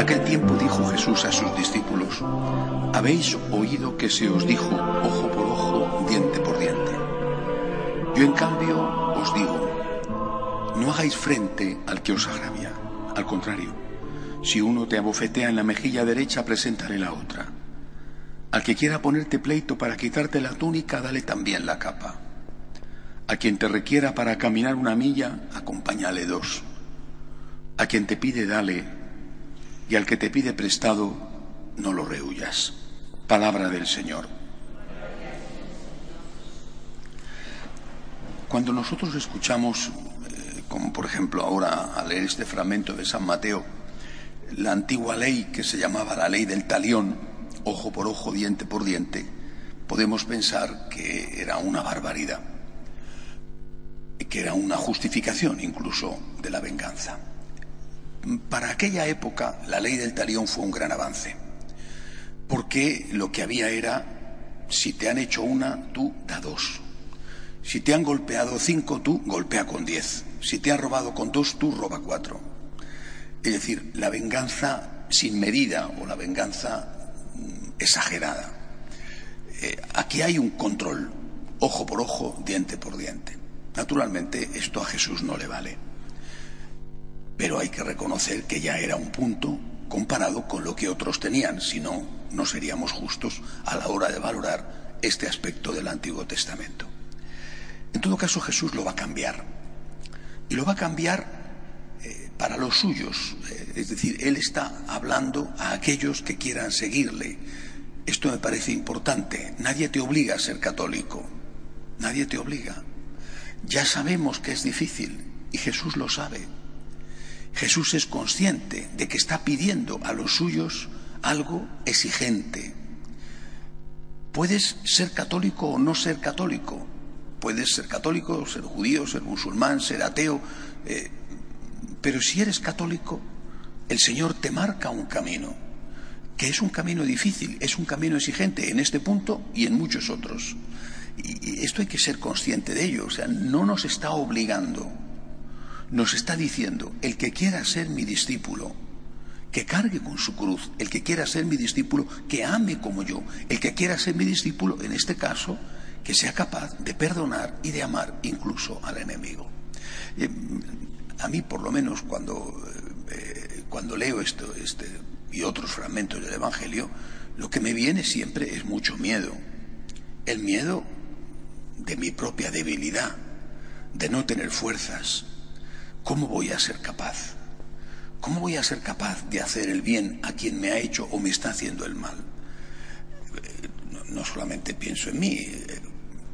aquel tiempo dijo Jesús a sus discípulos, habéis oído que se os dijo ojo por ojo, diente por diente. Yo en cambio os digo, no hagáis frente al que os agravia. Al contrario, si uno te abofetea en la mejilla derecha, preséntale la otra. Al que quiera ponerte pleito para quitarte la túnica, dale también la capa. A quien te requiera para caminar una milla, acompáñale dos. A quien te pide, dale. Y al que te pide prestado, no lo rehuyas. Palabra del Señor. Cuando nosotros escuchamos, eh, como por ejemplo ahora al leer este fragmento de San Mateo, la antigua ley que se llamaba la ley del talión, ojo por ojo, diente por diente, podemos pensar que era una barbaridad, que era una justificación incluso de la venganza. Para aquella época la ley del talión fue un gran avance, porque lo que había era, si te han hecho una, tú da dos. Si te han golpeado cinco, tú golpea con diez. Si te han robado con dos, tú roba cuatro. Es decir, la venganza sin medida o la venganza exagerada. Eh, aquí hay un control, ojo por ojo, diente por diente. Naturalmente, esto a Jesús no le vale. Pero hay que reconocer que ya era un punto comparado con lo que otros tenían, si no, no seríamos justos a la hora de valorar este aspecto del Antiguo Testamento. En todo caso, Jesús lo va a cambiar. Y lo va a cambiar eh, para los suyos. Eh, es decir, Él está hablando a aquellos que quieran seguirle. Esto me parece importante. Nadie te obliga a ser católico. Nadie te obliga. Ya sabemos que es difícil y Jesús lo sabe. Jesús es consciente de que está pidiendo a los suyos algo exigente. Puedes ser católico o no ser católico. Puedes ser católico, ser judío, ser musulmán, ser ateo. Eh, pero si eres católico, el Señor te marca un camino, que es un camino difícil, es un camino exigente en este punto y en muchos otros. Y esto hay que ser consciente de ello, o sea, no nos está obligando, nos está diciendo, el que quiera ser mi discípulo, que cargue con su cruz, el que quiera ser mi discípulo, que ame como yo, el que quiera ser mi discípulo, en este caso, que sea capaz de perdonar y de amar incluso al enemigo. Eh, a mí, por lo menos, cuando, eh, cuando leo esto este, y otros fragmentos del Evangelio, lo que me viene siempre es mucho miedo. El miedo de mi propia debilidad, de no tener fuerzas. ¿Cómo voy a ser capaz? ¿Cómo voy a ser capaz de hacer el bien a quien me ha hecho o me está haciendo el mal? Eh, no solamente pienso en mí,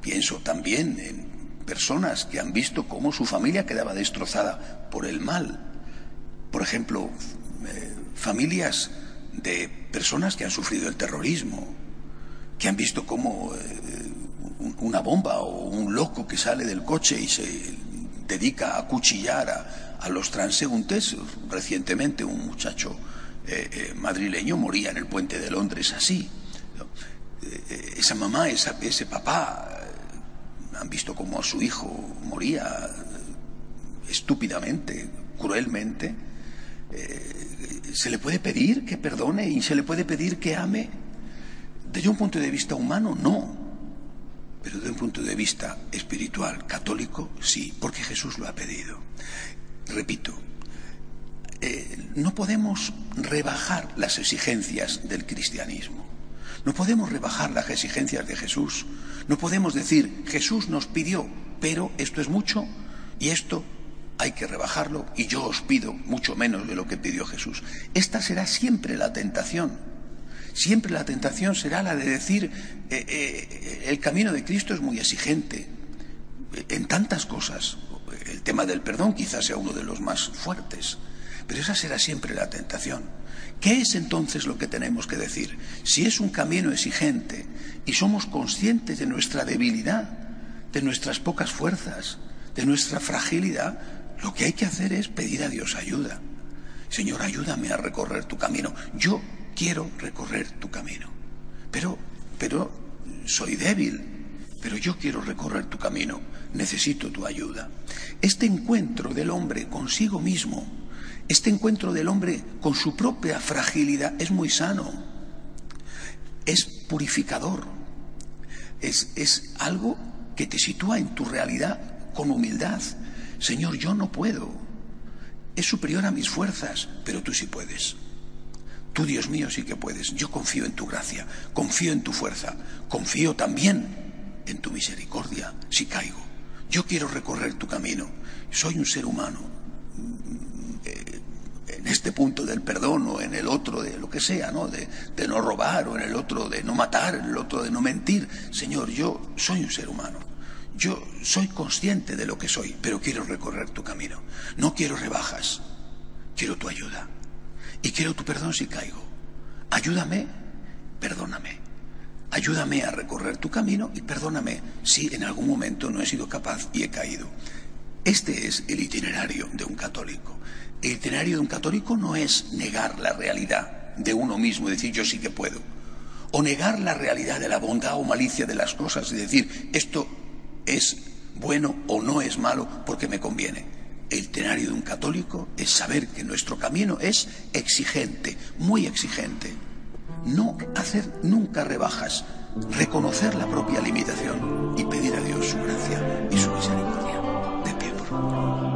pienso también en personas que han visto cómo su familia quedaba destrozada por el mal. Por ejemplo, eh, familias de personas que han sufrido el terrorismo, que han visto cómo eh, una bomba o un loco que sale del coche y se dedica a cuchillar a, los transeúntes. Recientemente un muchacho eh, madrileño moría en el puente de Londres así. esa mamá, ese papá han visto cómo su hijo moría estúpidamente, cruelmente. Eh, ¿Se le puede pedir que perdone y se le puede pedir que ame? Desde un punto de vista humano, no. Pero desde un punto de vista espiritual, católico, sí, porque Jesús lo ha pedido. Repito, eh, no podemos rebajar las exigencias del cristianismo. No podemos rebajar las exigencias de Jesús. No podemos decir, Jesús nos pidió, pero esto es mucho y esto hay que rebajarlo y yo os pido mucho menos de lo que pidió Jesús. Esta será siempre la tentación. Siempre la tentación será la de decir, eh, eh, el camino de Cristo es muy exigente. en tantas cosas. El tema del perdón quizás sea uno de los más fuertes, pero esa será siempre la tentación. ¿Qué es entonces lo que tenemos que decir? Si es un camino exigente y somos conscientes de nuestra debilidad, de nuestras pocas fuerzas, de nuestra fragilidad, lo que hay que hacer es pedir a Dios ayuda. Señor, ayúdame a recorrer tu camino. Yo quiero recorrer tu camino. Pero, pero soy débil, pero yo quiero recorrer tu camino. Necesito tu ayuda. Este encuentro del hombre consigo mismo, este encuentro del hombre con su propia fragilidad es muy sano, es purificador, es, es algo que te sitúa en tu realidad con humildad. Señor, yo no puedo, es superior a mis fuerzas, pero tú sí puedes. Tú, Dios mío, sí que puedes. Yo confío en tu gracia, confío en tu fuerza, confío también en tu misericordia si caigo. Yo quiero recorrer tu camino. Soy un ser humano. Eh, en este punto del perdón o en el otro de lo que sea, ¿no? De, de no robar o en el otro de no matar, en el otro de no mentir. Señor, yo soy un ser humano. Yo soy consciente de lo que soy, pero quiero recorrer tu camino. No quiero rebajas, quiero tu ayuda. Y quiero tu perdón si caigo. Ayúdame, perdóname. Ayúdame a recorrer tu camino y perdóname si en algún momento no he sido capaz y he caído. Este es el itinerario de un católico. El itinerario de un católico no es negar la realidad de uno mismo y decir yo sí que puedo. O negar la realidad de la bondad o malicia de las cosas y decir esto es bueno o no es malo porque me conviene. El itinerario de un católico es saber que nuestro camino es exigente, muy exigente. No hacer nunca rebajas, reconocer la propia limitación y pedir a Dios su gracia y su misericordia. De pie, por.